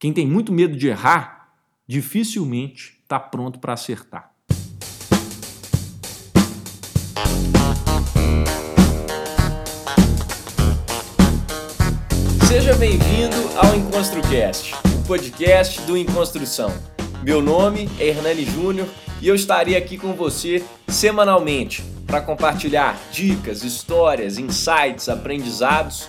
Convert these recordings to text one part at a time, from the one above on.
Quem tem muito medo de errar, dificilmente está pronto para acertar. Seja bem-vindo ao EnconstruCast, o podcast do Enconstrução. Meu nome é Hernani Júnior e eu estarei aqui com você semanalmente para compartilhar dicas, histórias, insights, aprendizados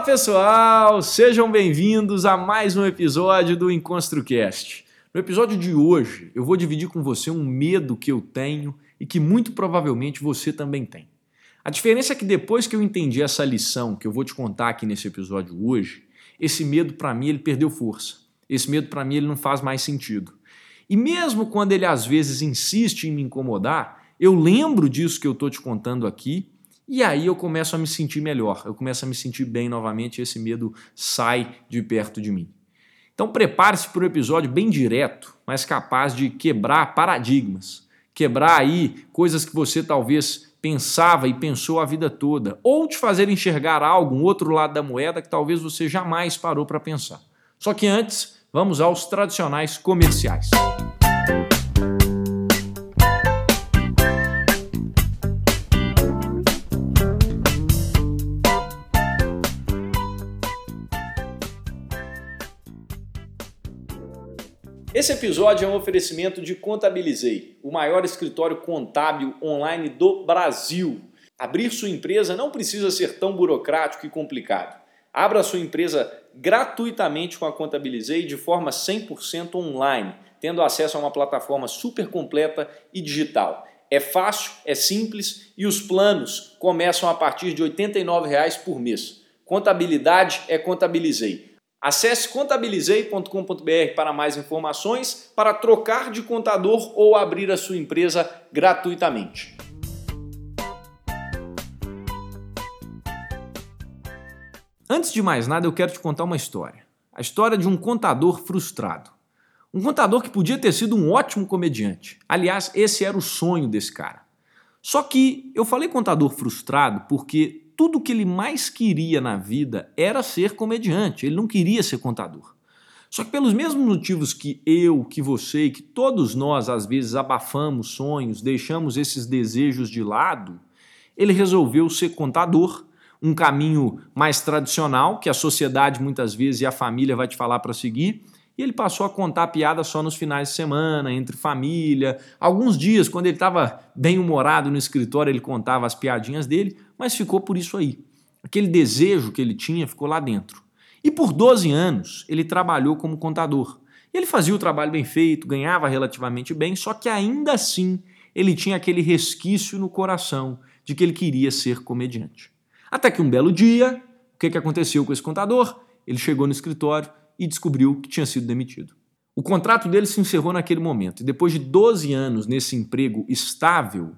Fala pessoal, sejam bem-vindos a mais um episódio do EnconstruCast. No episódio de hoje, eu vou dividir com você um medo que eu tenho e que muito provavelmente você também tem. A diferença é que depois que eu entendi essa lição que eu vou te contar aqui nesse episódio hoje, esse medo para mim ele perdeu força. Esse medo para mim ele não faz mais sentido. E mesmo quando ele às vezes insiste em me incomodar, eu lembro disso que eu estou te contando aqui e aí eu começo a me sentir melhor, eu começo a me sentir bem novamente e esse medo sai de perto de mim. Então prepare-se para um episódio bem direto, mas capaz de quebrar paradigmas, quebrar aí coisas que você talvez pensava e pensou a vida toda, ou te fazer enxergar algo, um outro lado da moeda que talvez você jamais parou para pensar. Só que antes, vamos aos tradicionais comerciais. Esse episódio é um oferecimento de Contabilizei, o maior escritório contábil online do Brasil. Abrir sua empresa não precisa ser tão burocrático e complicado. Abra sua empresa gratuitamente com a Contabilizei de forma 100% online, tendo acesso a uma plataforma super completa e digital. É fácil, é simples e os planos começam a partir de R$ 89,00 por mês. Contabilidade é Contabilizei. Acesse contabilizei.com.br para mais informações, para trocar de contador ou abrir a sua empresa gratuitamente. Antes de mais nada, eu quero te contar uma história. A história de um contador frustrado. Um contador que podia ter sido um ótimo comediante. Aliás, esse era o sonho desse cara. Só que eu falei contador frustrado porque tudo que ele mais queria na vida era ser comediante, ele não queria ser contador. Só que pelos mesmos motivos que eu, que você que todos nós às vezes abafamos sonhos, deixamos esses desejos de lado, ele resolveu ser contador, um caminho mais tradicional que a sociedade muitas vezes e a família vai te falar para seguir, e ele passou a contar piada só nos finais de semana, entre família. Alguns dias, quando ele estava bem humorado no escritório, ele contava as piadinhas dele, mas ficou por isso aí. Aquele desejo que ele tinha ficou lá dentro. E por 12 anos ele trabalhou como contador. Ele fazia o trabalho bem feito, ganhava relativamente bem, só que ainda assim ele tinha aquele resquício no coração de que ele queria ser comediante. Até que um belo dia, o que, que aconteceu com esse contador? Ele chegou no escritório e descobriu que tinha sido demitido. O contrato dele se encerrou naquele momento, e depois de 12 anos nesse emprego estável,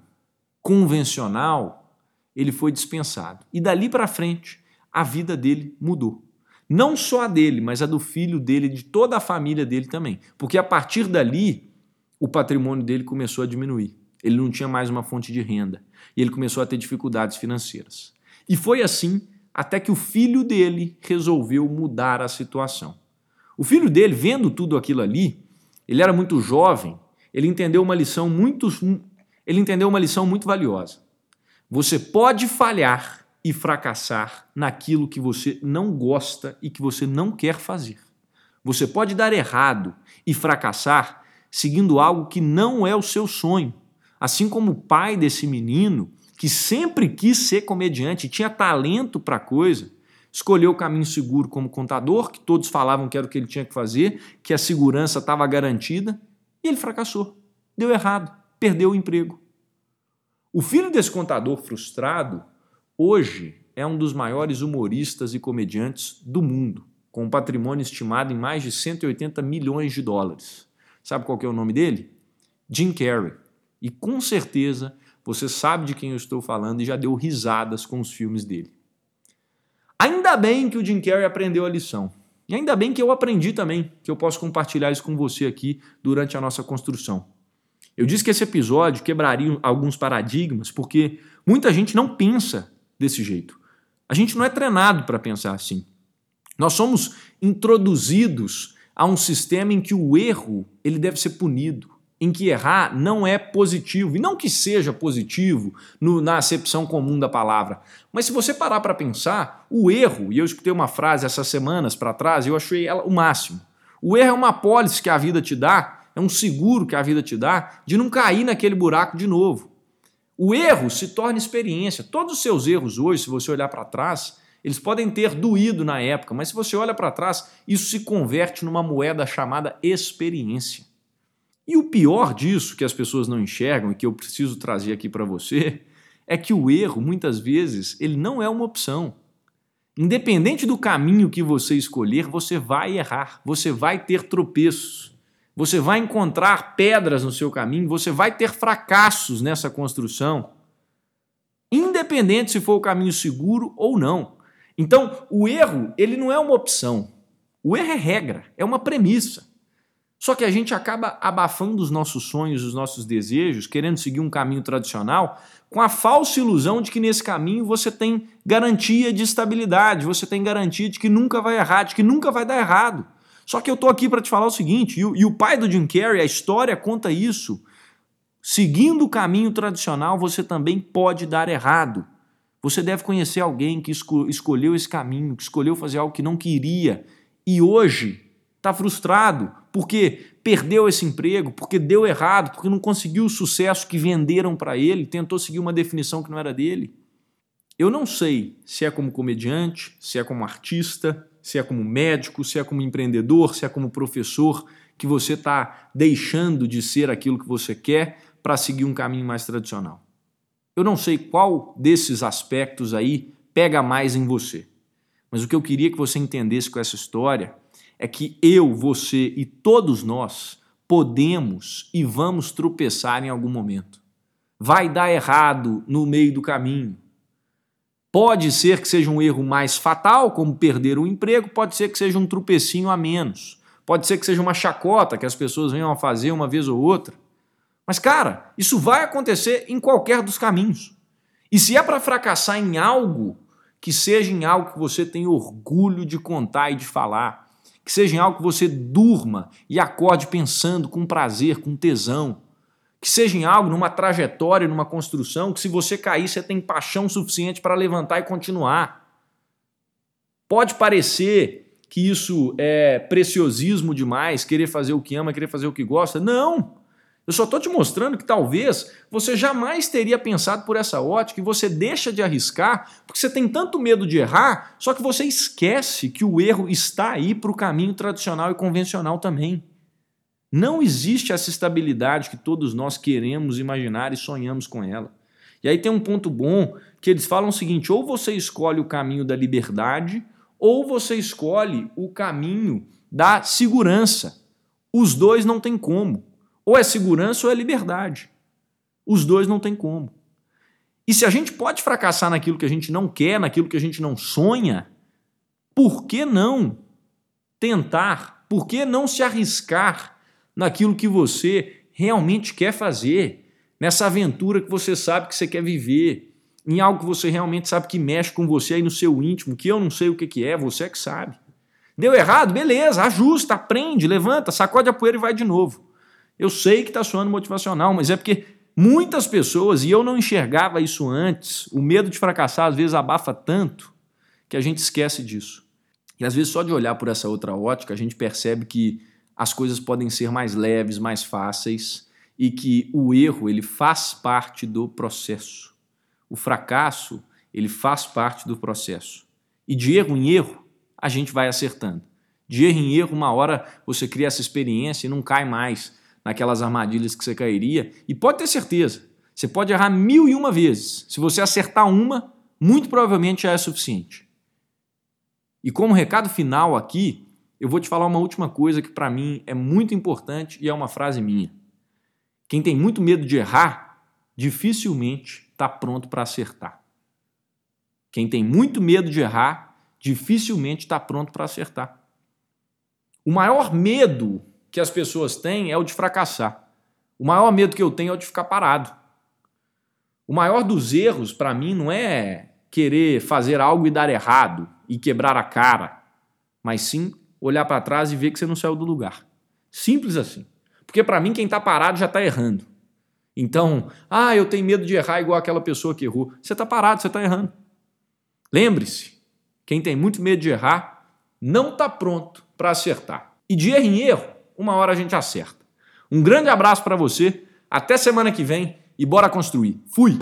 convencional, ele foi dispensado. E dali para frente, a vida dele mudou. Não só a dele, mas a do filho dele, de toda a família dele também. Porque a partir dali, o patrimônio dele começou a diminuir. Ele não tinha mais uma fonte de renda. E ele começou a ter dificuldades financeiras. E foi assim até que o filho dele resolveu mudar a situação. O filho dele, vendo tudo aquilo ali, ele era muito jovem, ele entendeu uma lição muito ele entendeu uma lição muito valiosa. Você pode falhar e fracassar naquilo que você não gosta e que você não quer fazer. Você pode dar errado e fracassar seguindo algo que não é o seu sonho. Assim como o pai desse menino, que sempre quis ser comediante, tinha talento para coisa, escolheu o caminho seguro como contador, que todos falavam que era o que ele tinha que fazer, que a segurança estava garantida, e ele fracassou. Deu errado, perdeu o emprego. O filho desse contador frustrado, hoje é um dos maiores humoristas e comediantes do mundo, com um patrimônio estimado em mais de 180 milhões de dólares. Sabe qual é o nome dele? Jim Carrey. E com certeza você sabe de quem eu estou falando e já deu risadas com os filmes dele. Ainda bem que o Jim Carrey aprendeu a lição. E ainda bem que eu aprendi também, que eu posso compartilhar isso com você aqui durante a nossa construção. Eu disse que esse episódio quebraria alguns paradigmas, porque muita gente não pensa desse jeito. A gente não é treinado para pensar assim. Nós somos introduzidos a um sistema em que o erro ele deve ser punido, em que errar não é positivo, e não que seja positivo no, na acepção comum da palavra. Mas se você parar para pensar, o erro, e eu escutei uma frase essas semanas para trás e eu achei ela o máximo. O erro é uma apólice que a vida te dá, é um seguro que a vida te dá de não cair naquele buraco de novo. O erro se torna experiência. Todos os seus erros hoje, se você olhar para trás, eles podem ter doído na época, mas se você olha para trás, isso se converte numa moeda chamada experiência. E o pior disso, que as pessoas não enxergam e que eu preciso trazer aqui para você, é que o erro, muitas vezes, ele não é uma opção. Independente do caminho que você escolher, você vai errar, você vai ter tropeços, você vai encontrar pedras no seu caminho, você vai ter fracassos nessa construção, independente se for o caminho seguro ou não. Então, o erro, ele não é uma opção. O erro é regra, é uma premissa. Só que a gente acaba abafando os nossos sonhos, os nossos desejos, querendo seguir um caminho tradicional, com a falsa ilusão de que nesse caminho você tem garantia de estabilidade, você tem garantia de que nunca vai errar, de que nunca vai dar errado. Só que eu tô aqui para te falar o seguinte, e o, e o pai do Jim Carrey, a história conta isso. Seguindo o caminho tradicional, você também pode dar errado. Você deve conhecer alguém que esco escolheu esse caminho, que escolheu fazer algo que não queria e hoje está frustrado porque perdeu esse emprego, porque deu errado, porque não conseguiu o sucesso que venderam para ele, tentou seguir uma definição que não era dele. Eu não sei se é como comediante, se é como artista, se é como médico, se é como empreendedor, se é como professor, que você está deixando de ser aquilo que você quer para seguir um caminho mais tradicional. Eu não sei qual desses aspectos aí pega mais em você, mas o que eu queria que você entendesse com essa história é que eu, você e todos nós podemos e vamos tropeçar em algum momento. Vai dar errado no meio do caminho. Pode ser que seja um erro mais fatal, como perder o emprego, pode ser que seja um tropecinho a menos. Pode ser que seja uma chacota que as pessoas venham a fazer uma vez ou outra. Mas, cara, isso vai acontecer em qualquer dos caminhos. E se é para fracassar em algo, que seja em algo que você tem orgulho de contar e de falar que seja em algo que você durma e acorde pensando com prazer, com tesão. Que seja em algo, numa trajetória, numa construção, que se você cair, você tem paixão suficiente para levantar e continuar. Pode parecer que isso é preciosismo demais, querer fazer o que ama, querer fazer o que gosta. Não! Eu só estou te mostrando que talvez você jamais teria pensado por essa ótica e você deixa de arriscar porque você tem tanto medo de errar, só que você esquece que o erro está aí para o caminho tradicional e convencional também. Não existe essa estabilidade que todos nós queremos imaginar e sonhamos com ela. E aí tem um ponto bom que eles falam o seguinte: ou você escolhe o caminho da liberdade, ou você escolhe o caminho da segurança. Os dois não tem como. Ou é segurança ou é liberdade. Os dois não tem como. E se a gente pode fracassar naquilo que a gente não quer, naquilo que a gente não sonha, por que não tentar? Por que não se arriscar naquilo que você realmente quer fazer? Nessa aventura que você sabe que você quer viver, em algo que você realmente sabe que mexe com você aí no seu íntimo, que eu não sei o que é, você é que sabe. Deu errado? Beleza, ajusta, aprende, levanta, sacode a poeira e vai de novo. Eu sei que está soando motivacional, mas é porque muitas pessoas, e eu não enxergava isso antes, o medo de fracassar às vezes abafa tanto que a gente esquece disso. E às vezes só de olhar por essa outra ótica, a gente percebe que as coisas podem ser mais leves, mais fáceis e que o erro ele faz parte do processo. O fracasso ele faz parte do processo. E de erro em erro, a gente vai acertando. De erro em erro, uma hora você cria essa experiência e não cai mais naquelas armadilhas que você cairia. E pode ter certeza, você pode errar mil e uma vezes. Se você acertar uma, muito provavelmente já é suficiente. E como recado final aqui, eu vou te falar uma última coisa que para mim é muito importante e é uma frase minha. Quem tem muito medo de errar, dificilmente está pronto para acertar. Quem tem muito medo de errar, dificilmente está pronto para acertar. O maior medo que as pessoas têm é o de fracassar. O maior medo que eu tenho é o de ficar parado. O maior dos erros, para mim, não é querer fazer algo e dar errado e quebrar a cara, mas sim olhar para trás e ver que você não saiu do lugar. Simples assim. Porque para mim, quem está parado já está errando. Então, ah, eu tenho medo de errar igual aquela pessoa que errou. Você está parado, você está errando. Lembre-se, quem tem muito medo de errar não está pronto para acertar. E de erro em erro, uma hora a gente acerta. Um grande abraço para você, até semana que vem e bora construir. Fui!